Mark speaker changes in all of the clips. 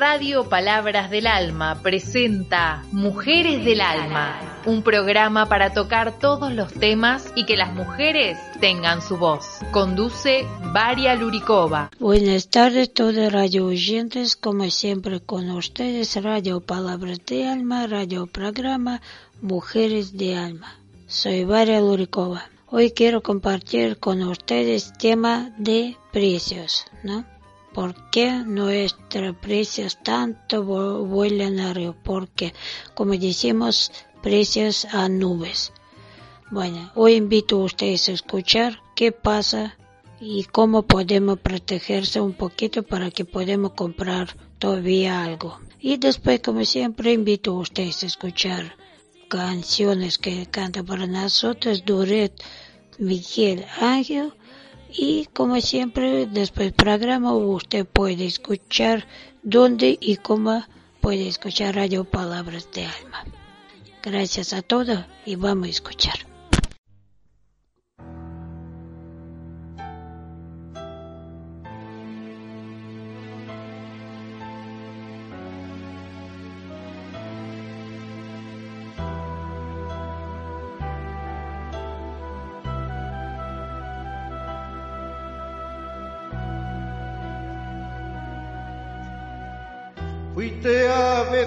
Speaker 1: Radio Palabras del Alma presenta Mujeres del Alma, un programa para tocar todos los temas y que las mujeres tengan su voz. Conduce Varia Luricova.
Speaker 2: Buenas tardes todos radio oyentes, como siempre con ustedes Radio Palabras del Alma, radio programa Mujeres de Alma. Soy Varia Luricova. Hoy quiero compartir con ustedes tema de precios, ¿no? ¿Por qué nuestros precios tanto vuelan arriba? Porque, como decimos, precios a nubes. Bueno, hoy invito a ustedes a escuchar qué pasa y cómo podemos protegerse un poquito para que podamos comprar todavía algo. Y después, como siempre, invito a ustedes a escuchar canciones que canta para nosotros Duret Miguel Ángel y como siempre, después del programa usted puede escuchar dónde y cómo puede escuchar Radio Palabras de Alma. Gracias a todos y vamos a escuchar.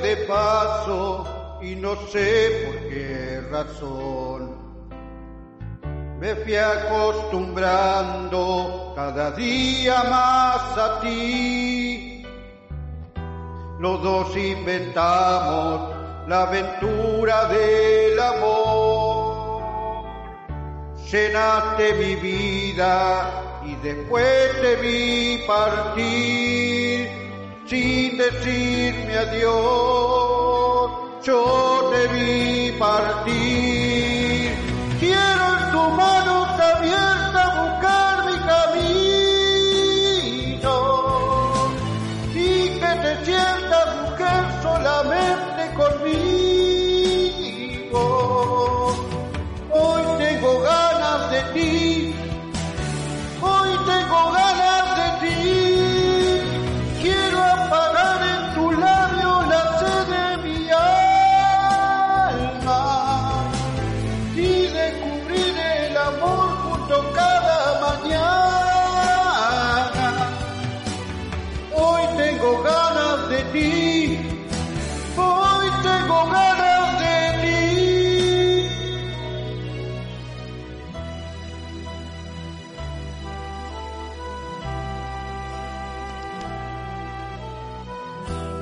Speaker 3: De paso y no sé por qué razón. Me fui acostumbrando cada día más a ti. Los dos inventamos la aventura del amor. Llenaste mi vida y después te vi partir sin decirme adiós, yo te vi partir.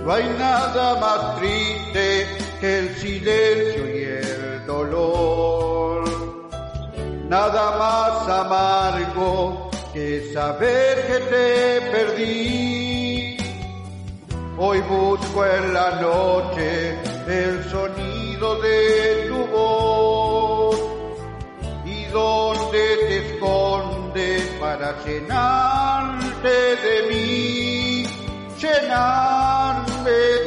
Speaker 3: No hay nada más triste que el silencio y el dolor. Nada más amargo que saber que te perdí. Hoy busco en la noche el sonido de tu voz. ¿Y dónde te escondes para llenarte de mí? llenarme de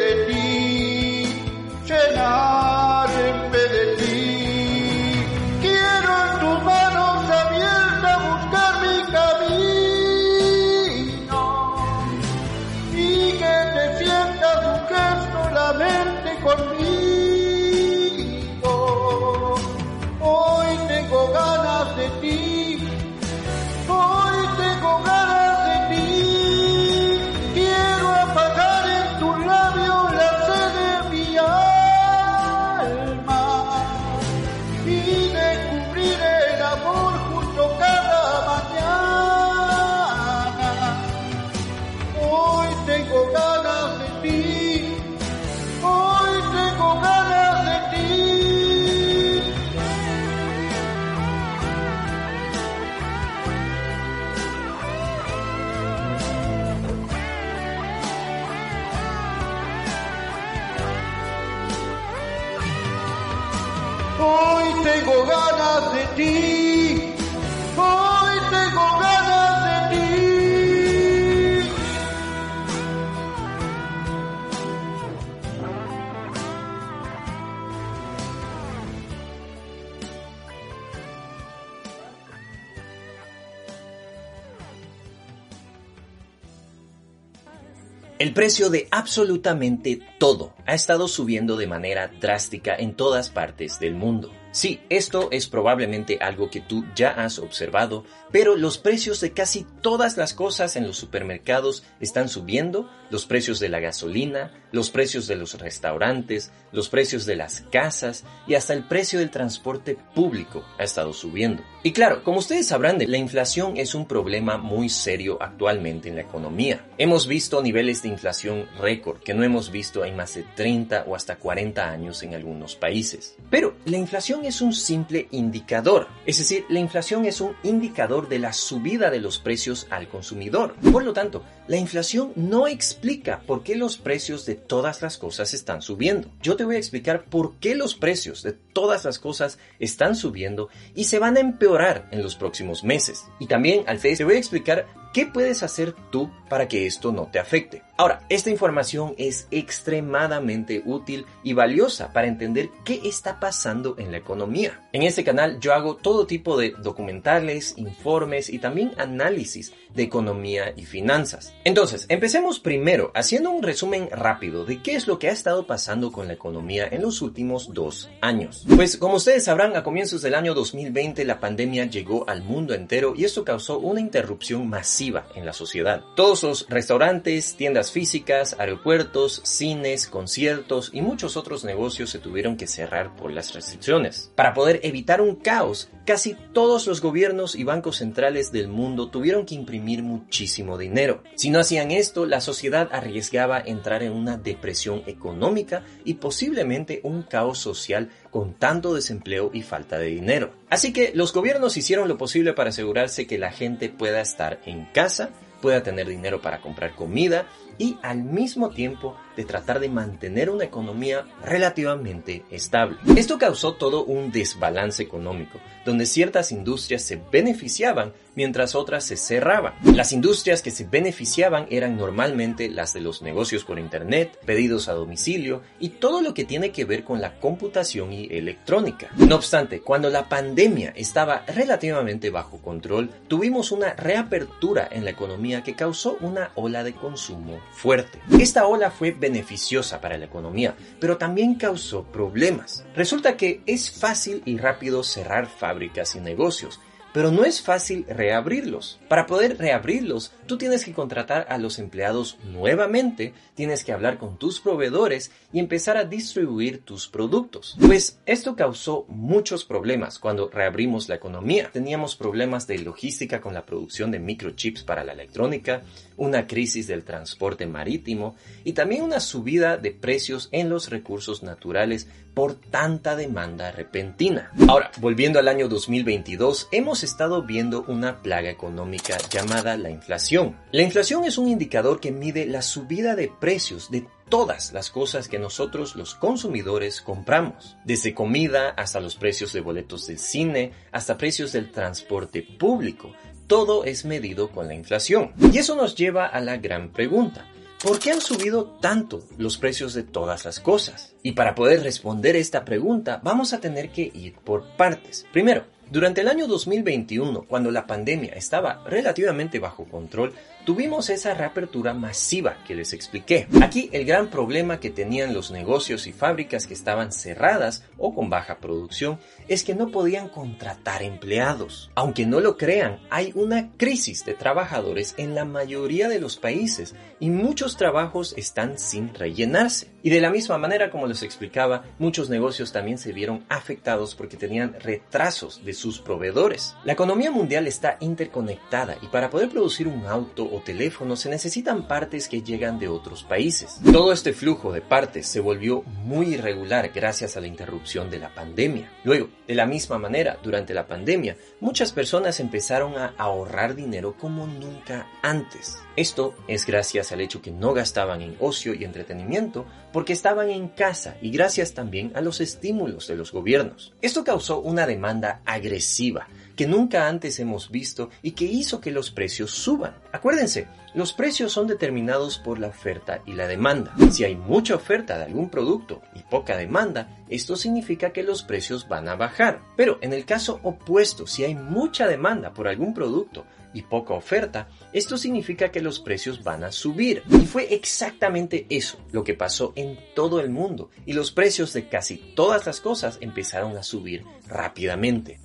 Speaker 3: El
Speaker 4: precio de absolutamente todo ha estado subiendo de manera drástica en todas partes del mundo. Sí, esto es probablemente algo que tú ya has observado, pero los precios de casi todas las cosas en los supermercados están subiendo, los precios de la gasolina, los precios de los restaurantes, los precios de las casas y hasta el precio del transporte público ha estado subiendo. Y claro, como ustedes sabrán, la inflación es un problema muy serio actualmente en la economía. Hemos visto niveles de inflación récord que no hemos visto en más de 30 o hasta 40 años en algunos países. Pero la inflación es un simple indicador, es decir, la inflación es un indicador de la subida de los precios al consumidor. Por lo tanto, la inflación no explica por qué los precios de todas las cosas están subiendo. Yo te voy a explicar por qué los precios de todas las cosas están subiendo y se van a empeorar en los próximos meses. Y también al te voy a explicar ¿Qué puedes hacer tú para que esto no te afecte? Ahora, esta información es extremadamente útil y valiosa para entender qué está pasando en la economía. En este canal yo hago todo tipo de documentales, informes y también análisis de economía y finanzas. Entonces, empecemos primero haciendo un resumen rápido de qué es lo que ha estado pasando con la economía en los últimos dos años. Pues como ustedes sabrán, a comienzos del año 2020 la pandemia llegó al mundo entero y esto causó una interrupción masiva en la sociedad. Todos los restaurantes, tiendas físicas, aeropuertos, cines, conciertos y muchos otros negocios se tuvieron que cerrar por las restricciones. Para poder evitar un caos, casi todos los gobiernos y bancos centrales del mundo tuvieron que imprimir muchísimo dinero. Si no hacían esto, la sociedad arriesgaba entrar en una depresión económica y posiblemente un caos social con tanto desempleo y falta de dinero. Así que los gobiernos hicieron lo posible para asegurarse que la gente pueda estar en casa, pueda tener dinero para comprar comida y al mismo tiempo de tratar de mantener una economía relativamente estable. Esto causó todo un desbalance económico, donde ciertas industrias se beneficiaban mientras otras se cerraban. Las industrias que se beneficiaban eran normalmente las de los negocios por internet, pedidos a domicilio y todo lo que tiene que ver con la computación y electrónica. No obstante, cuando la pandemia estaba relativamente bajo control, tuvimos una reapertura en la economía que causó una ola de consumo fuerte. Esta ola fue beneficiosa para la economía, pero también causó problemas. Resulta que es fácil y rápido cerrar fábricas y negocios, pero no es fácil reabrirlos. Para poder reabrirlos, tú tienes que contratar a los empleados nuevamente, tienes que hablar con tus proveedores y empezar a distribuir tus productos. Pues esto causó muchos problemas cuando reabrimos la economía. Teníamos problemas de logística con la producción de microchips para la electrónica, una crisis del transporte marítimo y también una subida de precios en los recursos naturales por tanta demanda repentina. Ahora, volviendo al año 2022, hemos estado viendo una plaga económica llamada la inflación. La inflación es un indicador que mide la subida de precios de todas las cosas que nosotros los consumidores compramos, desde comida hasta los precios de boletos del cine, hasta precios del transporte público. Todo es medido con la inflación. Y eso nos lleva a la gran pregunta. ¿Por qué han subido tanto los precios de todas las cosas? Y para poder responder esta pregunta vamos a tener que ir por partes. Primero, durante el año 2021, cuando la pandemia estaba relativamente bajo control, tuvimos esa reapertura masiva que les expliqué. Aquí el gran problema que tenían los negocios y fábricas que estaban cerradas o con baja producción es que no podían contratar empleados. Aunque no lo crean, hay una crisis de trabajadores en la mayoría de los países y muchos trabajos están sin rellenarse. Y de la misma manera, como les explicaba, muchos negocios también se vieron afectados porque tenían retrasos de sus proveedores. La economía mundial está interconectada y para poder producir un auto o teléfono se necesitan partes que llegan de otros países. Todo este flujo de partes se volvió muy irregular gracias a la interrupción de la pandemia. Luego, de la misma manera, durante la pandemia, muchas personas empezaron a ahorrar dinero como nunca antes. Esto es gracias al hecho que no gastaban en ocio y entretenimiento porque estaban en casa y gracias también a los estímulos de los gobiernos. Esto causó una demanda agresiva que nunca antes hemos visto y que hizo que los precios suban. Acuérdense, los precios son determinados por la oferta y la demanda. Si hay mucha oferta de algún producto y poca demanda, esto significa que los precios van a bajar. Pero en el caso opuesto, si hay mucha demanda por algún producto y poca oferta, esto significa que los precios van a subir. Y fue exactamente eso lo que pasó en todo el mundo y los precios de casi todas las cosas empezaron a subir rápidamente.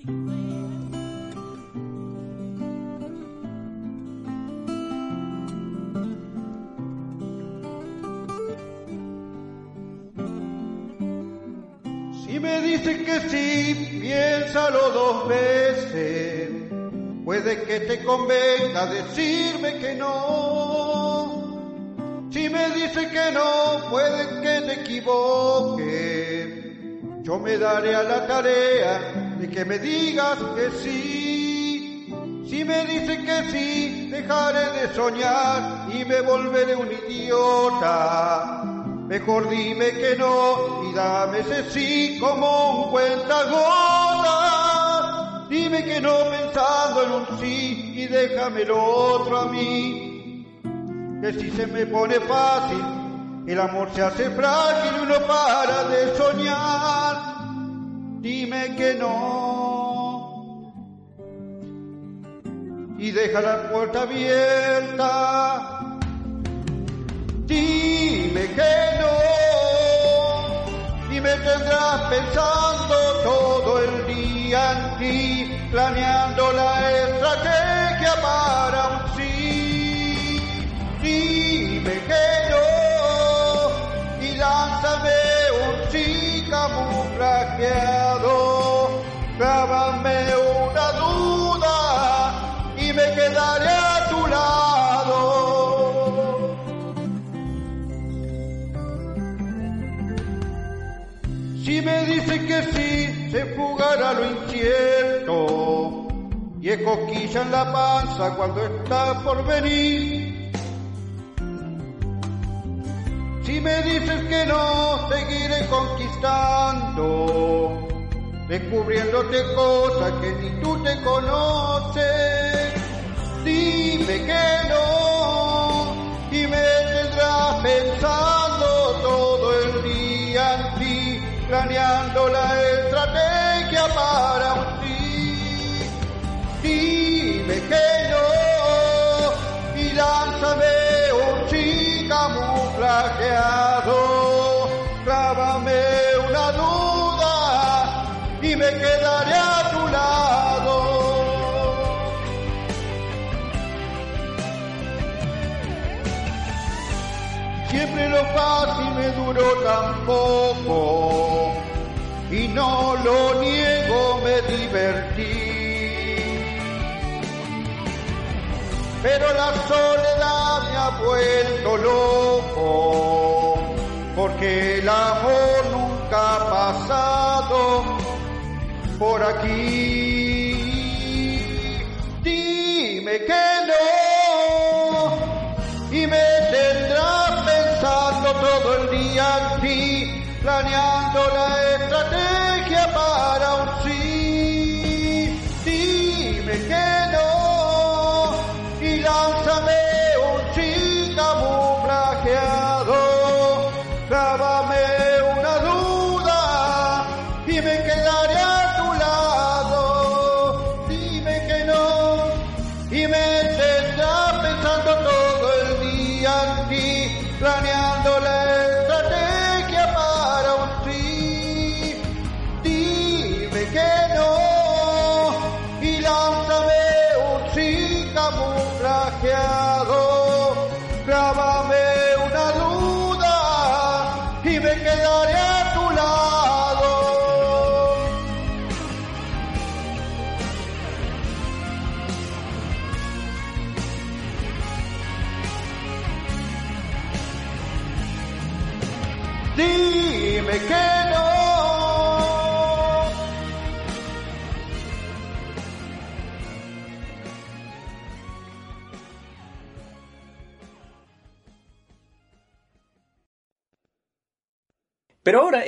Speaker 3: Si me dices que sí, piénsalo dos veces. Puede que te convenga decirme que no. Si me dices que no, puede que te equivoques. Yo me daré a la tarea de que me digas que sí. Si me dices que sí, dejaré de soñar y me volveré un idiota. Mejor dime que no y dame ese sí como un cuentagotas. Dime que no pensando en un sí y déjame lo otro a mí. Que si se me pone fácil, el amor se hace frágil y uno para de soñar. Dime que no. Y deja la puerta abierta. Dime que no. Y me tendrás pensando todo el día en ti, planeando la estrategia para Si me dice que sí, se fugará lo incierto. Y es cosquilla en la panza cuando está por venir. Si me dices que no, seguiré conquistando. Descubriéndote cosas que ni tú te conoces. Dime que no. Y me tendrás pensando Que no y lánzame un sí camuflajeado. Clávame una duda y me quedaré a tu lado. Siempre lo fácil me duró tan poco y no lo niego, me divertí. Pero la soledad me ha vuelto loco porque el amor nunca ha pasado por aquí. Dime que no y me tendrás pensando todo el día en ti, planeando la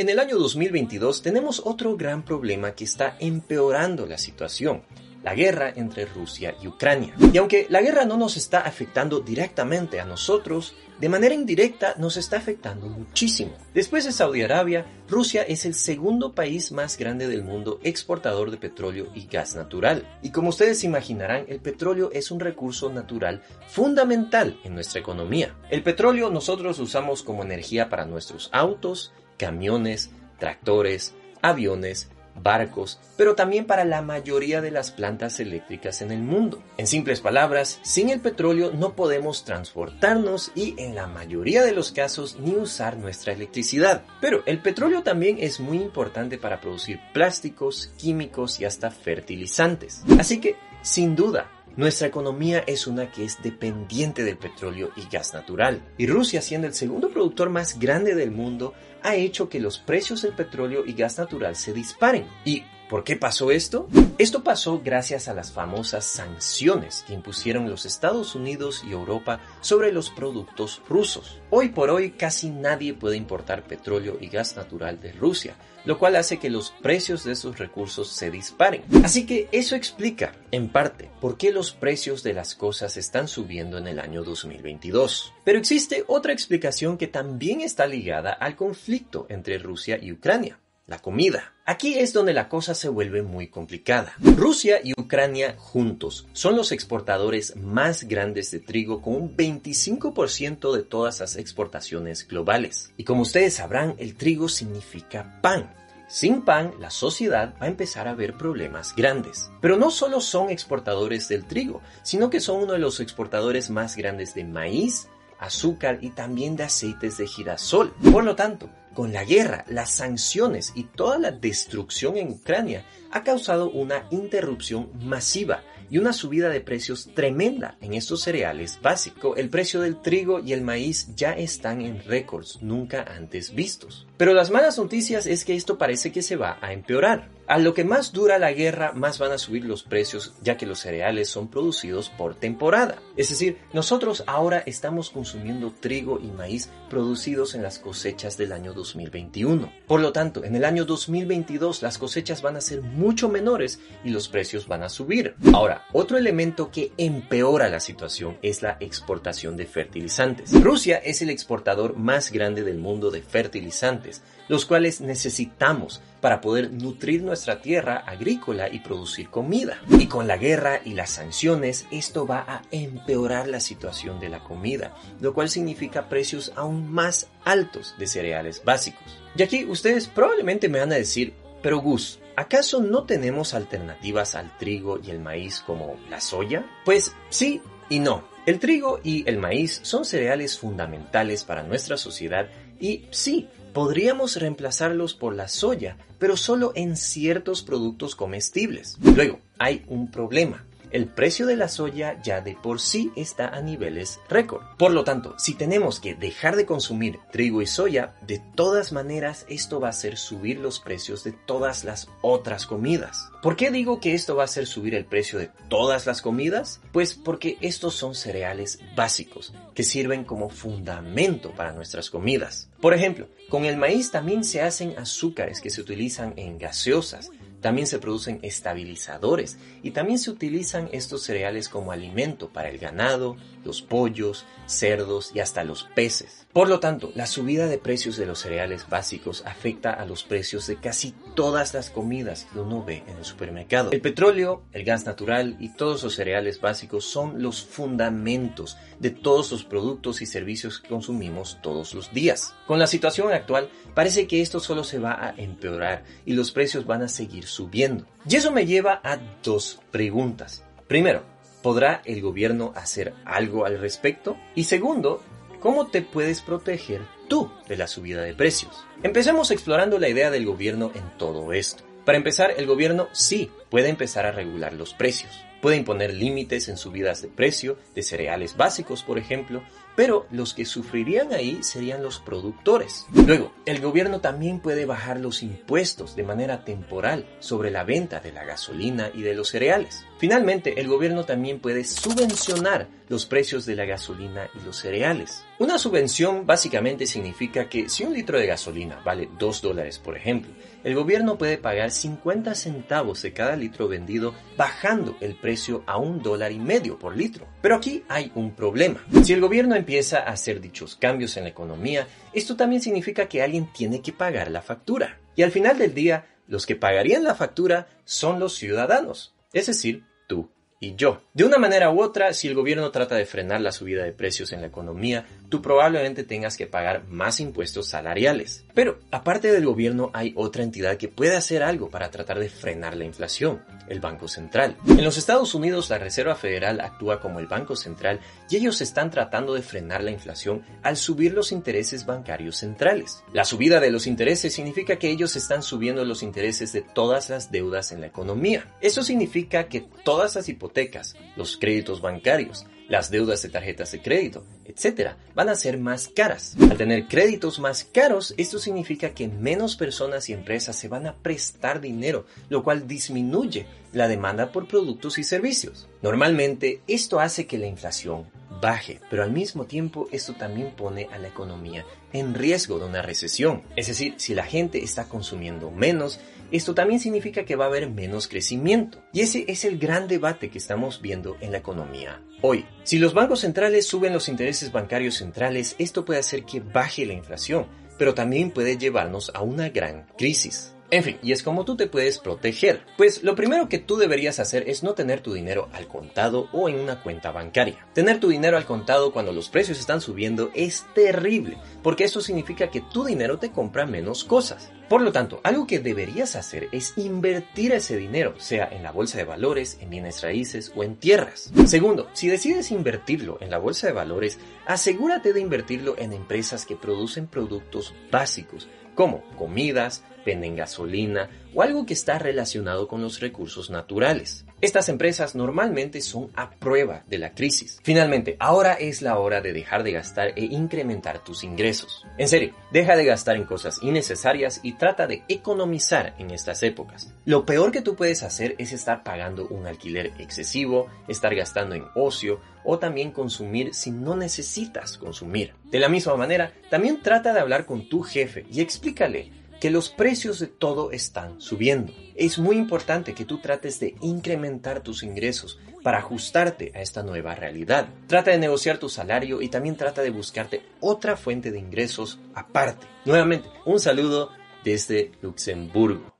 Speaker 4: en el año 2022, tenemos otro gran problema que está empeorando la situación. la guerra entre Rusia y Ucrania. Y aunque la guerra no nos está afectando directamente a nosotros, de manera indirecta nos está afectando muchísimo. Después de Saudi Arabia, Rusia es el segundo país más grande del mundo exportador de petróleo y gas natural. Y como ustedes imaginarán, el petróleo es un recurso natural fundamental en nuestra economía. El petróleo nosotros usamos como energía para nuestros autos, camiones, tractores, aviones, barcos, pero también para la mayoría de las plantas eléctricas en el mundo. En simples palabras, sin el petróleo no podemos transportarnos y en la mayoría de los casos ni usar nuestra electricidad. Pero el petróleo también es muy importante para producir plásticos, químicos y hasta fertilizantes. Así que, sin duda, nuestra economía es una que es dependiente del petróleo y gas natural. Y Rusia, siendo el segundo productor más grande del mundo, ha hecho que los precios del petróleo y gas natural se disparen. ¿Y por qué pasó esto? Esto pasó gracias a las famosas sanciones que impusieron los Estados Unidos y Europa sobre los productos rusos. Hoy por hoy casi nadie puede importar petróleo y gas natural de Rusia, lo cual hace que los precios de esos recursos se disparen. Así que eso explica, en parte, por qué los precios de las cosas están subiendo en el año 2022. Pero existe otra explicación que también está ligada al conflicto entre Rusia y Ucrania la comida. Aquí es donde la cosa se vuelve muy complicada. Rusia y Ucrania juntos son los exportadores más grandes de trigo con un 25% de todas las exportaciones globales. Y como ustedes sabrán, el trigo significa pan. Sin pan, la sociedad va a empezar a ver problemas grandes. Pero no solo son exportadores del trigo, sino que son uno de los exportadores más grandes de maíz, azúcar y también de aceites de girasol. Por lo tanto, con la guerra, las sanciones y toda la destrucción en Ucrania ha causado una interrupción masiva y una subida de precios tremenda en estos cereales básicos. El precio del trigo y el maíz ya están en récords nunca antes vistos. Pero las malas noticias es que esto parece que se va a empeorar. A lo que más dura la guerra, más van a subir los precios, ya que los cereales son producidos por temporada. Es decir, nosotros ahora estamos consumiendo trigo y maíz producidos en las cosechas del año 2021. Por lo tanto, en el año 2022 las cosechas van a ser mucho menores y los precios van a subir. Ahora, otro elemento que empeora la situación es la exportación de fertilizantes. Rusia es el exportador más grande del mundo de fertilizantes, los cuales necesitamos para poder nutrir nuestra tierra agrícola y producir comida. Y con la guerra y las sanciones, esto va a empeorar la situación de la comida, lo cual significa precios aún más altos de cereales básicos. Y aquí ustedes probablemente me van a decir, pero Gus, ¿acaso no tenemos alternativas al trigo y el maíz como la soya? Pues sí y no. El trigo y el maíz son cereales fundamentales para nuestra sociedad y sí, podríamos reemplazarlos por la soya, pero solo en ciertos productos comestibles. Luego, hay un problema el precio de la soya ya de por sí está a niveles récord. Por lo tanto, si tenemos que dejar de consumir trigo y soya, de todas maneras esto va a hacer subir los precios de todas las otras comidas. ¿Por qué digo que esto va a hacer subir el precio de todas las comidas? Pues porque estos son cereales básicos que sirven como fundamento para nuestras comidas. Por ejemplo, con el maíz también se hacen azúcares que se utilizan en gaseosas, también se producen estabilizadores y también se utilizan estos cereales como alimento para el ganado, los pollos, cerdos y hasta los peces. Por lo tanto, la subida de precios de los cereales básicos afecta a los precios de casi todas las comidas que uno ve en el supermercado. El petróleo, el gas natural y todos los cereales básicos son los fundamentos de todos los productos y servicios que consumimos todos los días. Con la situación actual, parece que esto solo se va a empeorar y los precios van a seguir subiendo. Y eso me lleva a dos preguntas. Primero, ¿podrá el gobierno hacer algo al respecto? Y segundo, ¿cómo te puedes proteger tú de la subida de precios? Empecemos explorando la idea del gobierno en todo esto. Para empezar, el gobierno sí puede empezar a regular los precios. Puede imponer límites en subidas de precio de cereales básicos, por ejemplo, pero los que sufrirían ahí serían los productores. Luego, el gobierno también puede bajar los impuestos de manera temporal sobre la venta de la gasolina y de los cereales. Finalmente, el gobierno también puede subvencionar los precios de la gasolina y los cereales. Una subvención básicamente significa que si un litro de gasolina vale 2 dólares, por ejemplo, el gobierno puede pagar 50 centavos de cada litro vendido bajando el precio a un dólar y medio por litro. Pero aquí hay un problema. Si el gobierno empieza a hacer dichos cambios en la economía, esto también significa que alguien tiene que pagar la factura. Y al final del día, los que pagarían la factura son los ciudadanos, es decir, tú y yo. De una manera u otra, si el gobierno trata de frenar la subida de precios en la economía, tú probablemente tengas que pagar más impuestos salariales. Pero, aparte del gobierno, hay otra entidad que puede hacer algo para tratar de frenar la inflación, el Banco Central. En los Estados Unidos, la Reserva Federal actúa como el Banco Central y ellos están tratando de frenar la inflación al subir los intereses bancarios centrales. La subida de los intereses significa que ellos están subiendo los intereses de todas las deudas en la economía. Eso significa que todas las hipotecas los créditos bancarios, las deudas de tarjetas de crédito, etc., van a ser más caras. Al tener créditos más caros, esto significa que menos personas y empresas se van a prestar dinero, lo cual disminuye la demanda por productos y servicios. Normalmente, esto hace que la inflación baje, pero al mismo tiempo esto también pone a la economía en riesgo de una recesión. Es decir, si la gente está consumiendo menos, esto también significa que va a haber menos crecimiento. Y ese es el gran debate que estamos viendo en la economía hoy. Si los bancos centrales suben los intereses bancarios centrales, esto puede hacer que baje la inflación, pero también puede llevarnos a una gran crisis. En fin, y es como tú te puedes proteger. Pues lo primero que tú deberías hacer es no tener tu dinero al contado o en una cuenta bancaria. Tener tu dinero al contado cuando los precios están subiendo es terrible, porque esto significa que tu dinero te compra menos cosas. Por lo tanto, algo que deberías hacer es invertir ese dinero, sea en la bolsa de valores, en bienes raíces o en tierras. Segundo, si decides invertirlo en la bolsa de valores, asegúrate de invertirlo en empresas que producen productos básicos, como comidas, venden gasolina o algo que está relacionado con los recursos naturales. Estas empresas normalmente son a prueba de la crisis. Finalmente, ahora es la hora de dejar de gastar e incrementar tus ingresos. En serio, deja de gastar en cosas innecesarias y trata de economizar en estas épocas. Lo peor que tú puedes hacer es estar pagando un alquiler excesivo, estar gastando en ocio o también consumir si no necesitas consumir. De la misma manera, también trata de hablar con tu jefe y explícale que los precios de todo están subiendo. Es muy importante que tú trates de incrementar tus ingresos para ajustarte a esta nueva realidad. Trata de negociar tu salario y también trata de buscarte otra fuente de ingresos aparte. Nuevamente, un saludo desde Luxemburgo.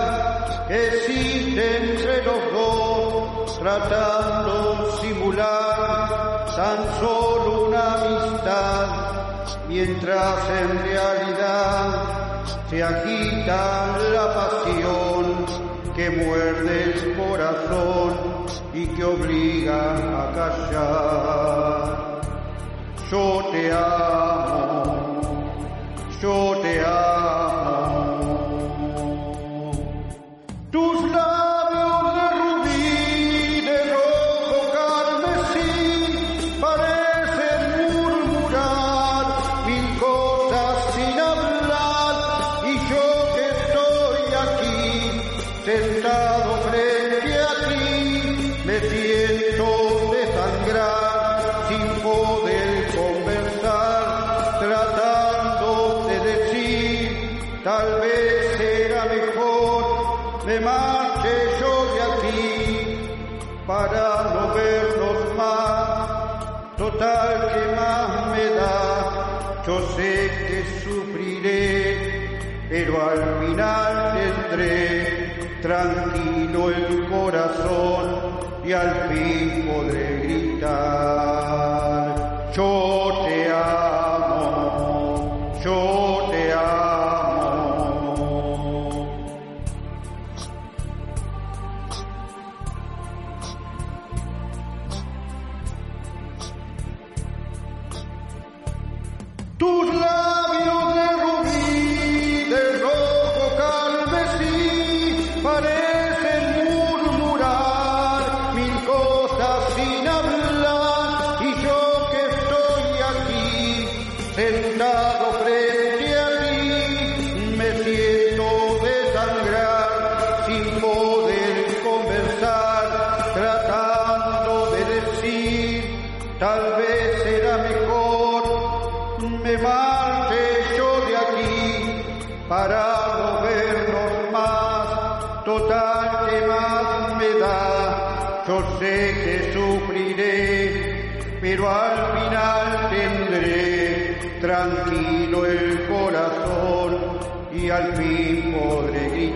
Speaker 3: existe entre los dos, tratando simular tan solo una amistad, mientras en realidad se agita la pasión que muerde el corazón y que obliga a callar. Yo te amo, yo te amo. Tranquilo el corazón y al fin podré gritar,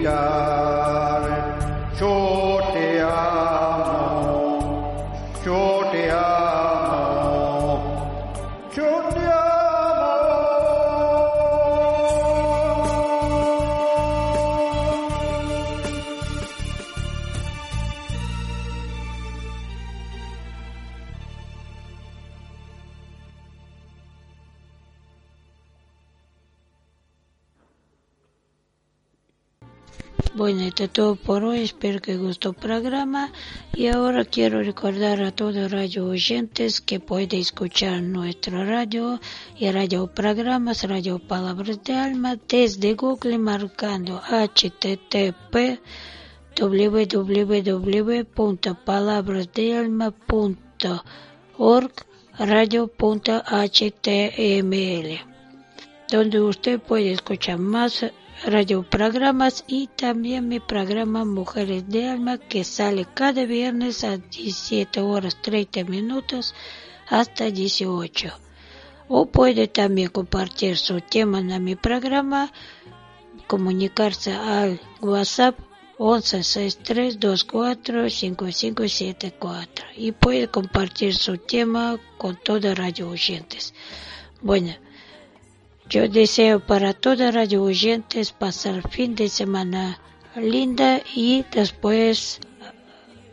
Speaker 3: podré
Speaker 2: Todo por hoy. Espero que gustó el programa. Y ahora quiero recordar a todos radio oyentes que puede escuchar nuestro radio y radio programas, radio Palabras de Alma desde Google marcando http www.palabrasdealma.org radio.html donde usted puede escuchar más radioprogramas y también mi programa Mujeres de Alma que sale cada viernes a 17 horas 30 minutos hasta 18. O puede también compartir su tema en mi programa, comunicarse al WhatsApp 1163245574 y puede compartir su tema con todos radio oyentes. Bueno, yo deseo para todos radio oyentes pasar fin de semana linda y después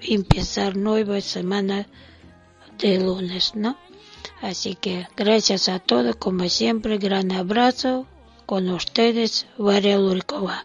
Speaker 2: empezar nueva semana de lunes, ¿no? Así que gracias a todos, como siempre, gran abrazo con ustedes, Lurikova.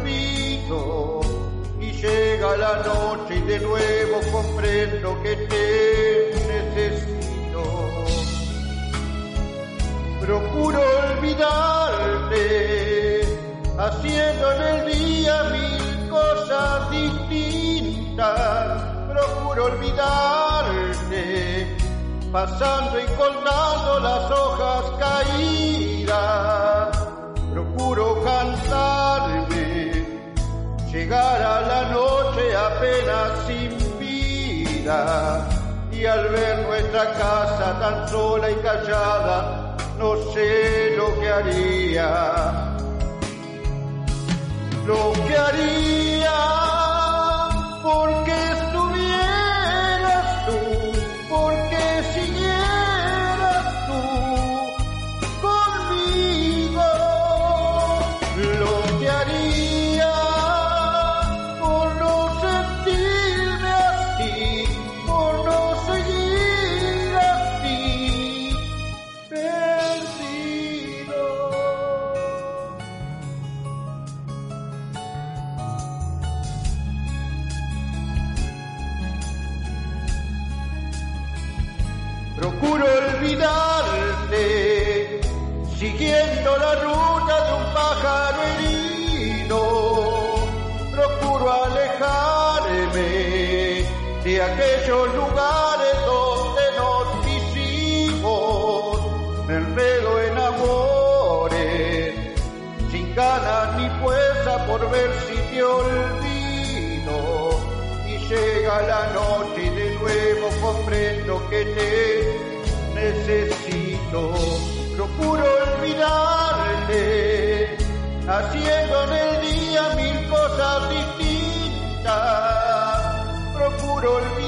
Speaker 3: llega la noche y de nuevo comprendo que te necesito. Procuro olvidarte, haciendo en el día mil cosas distintas. Procuro olvidarte, pasando y contando las hojas caídas. Procuro cansarme llegar a la noche apenas sin vida. Y al ver nuestra casa tan sola y callada no sé lo que haría. Lo que haría aquellos lugares donde nos quisimos. Me enredo en amores, sin ganas ni fuerza por ver si te olvido. Y llega la noche y de nuevo comprendo que te necesito. Procuro olvidarte, haciendo en el día mil cosas distintas. Procuro olvidarte,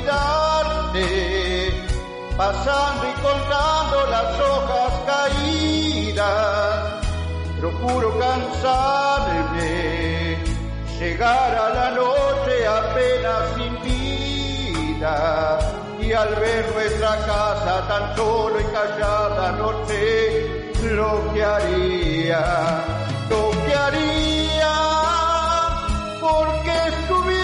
Speaker 3: pasando y contando las hojas caídas. Procuro cansarme, llegar a la noche apenas sin vida. Y al ver nuestra casa tan solo y callada, no sé lo que haría, lo que haría, porque estuviera